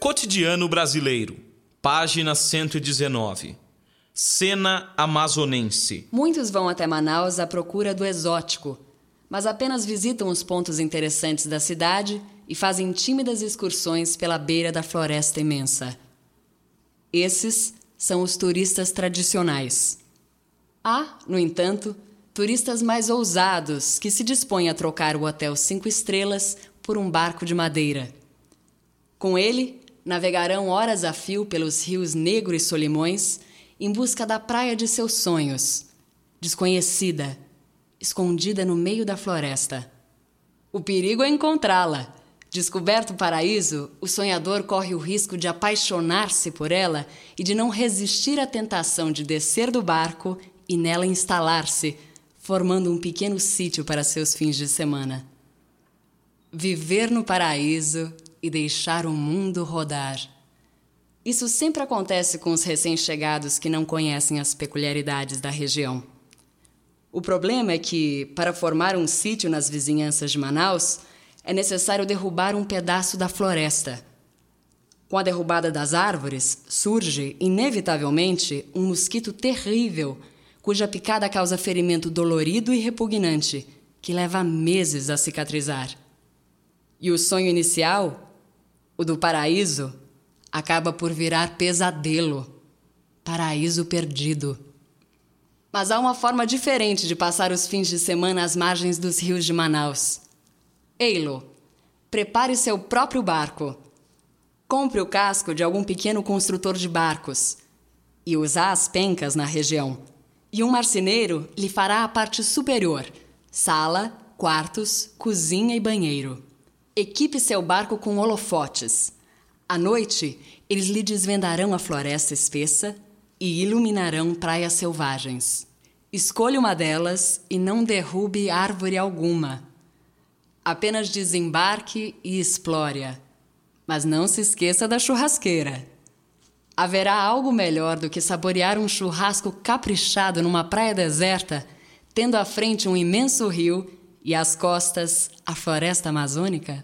Cotidiano Brasileiro, página 119. Cena amazonense. Muitos vão até Manaus à procura do exótico, mas apenas visitam os pontos interessantes da cidade e fazem tímidas excursões pela beira da floresta imensa. Esses são os turistas tradicionais. Há, no entanto, turistas mais ousados que se dispõem a trocar o hotel cinco estrelas por um barco de madeira. Com ele, navegarão horas a fio pelos rios Negro e Solimões em busca da praia de seus sonhos, desconhecida, escondida no meio da floresta. O perigo é encontrá-la. Descoberto o paraíso, o sonhador corre o risco de apaixonar-se por ela e de não resistir à tentação de descer do barco e nela instalar-se, formando um pequeno sítio para seus fins de semana. Viver no paraíso e deixar o mundo rodar. Isso sempre acontece com os recém-chegados que não conhecem as peculiaridades da região. O problema é que, para formar um sítio nas vizinhanças de Manaus, é necessário derrubar um pedaço da floresta. Com a derrubada das árvores, surge, inevitavelmente, um mosquito terrível, cuja picada causa ferimento dolorido e repugnante, que leva meses a cicatrizar. E o sonho inicial, o do paraíso, acaba por virar pesadelo paraíso perdido. Mas há uma forma diferente de passar os fins de semana às margens dos rios de Manaus. Eilo, prepare seu próprio barco. Compre o casco de algum pequeno construtor de barcos e usar as pencas na região. E um marceneiro lhe fará a parte superior: sala, quartos, cozinha e banheiro. Equipe seu barco com holofotes. À noite, eles lhe desvendarão a floresta espessa e iluminarão praias selvagens. Escolha uma delas e não derrube árvore alguma. Apenas desembarque e explore-a. Mas não se esqueça da churrasqueira. Haverá algo melhor do que saborear um churrasco caprichado numa praia deserta, tendo à frente um imenso rio e às costas a floresta amazônica?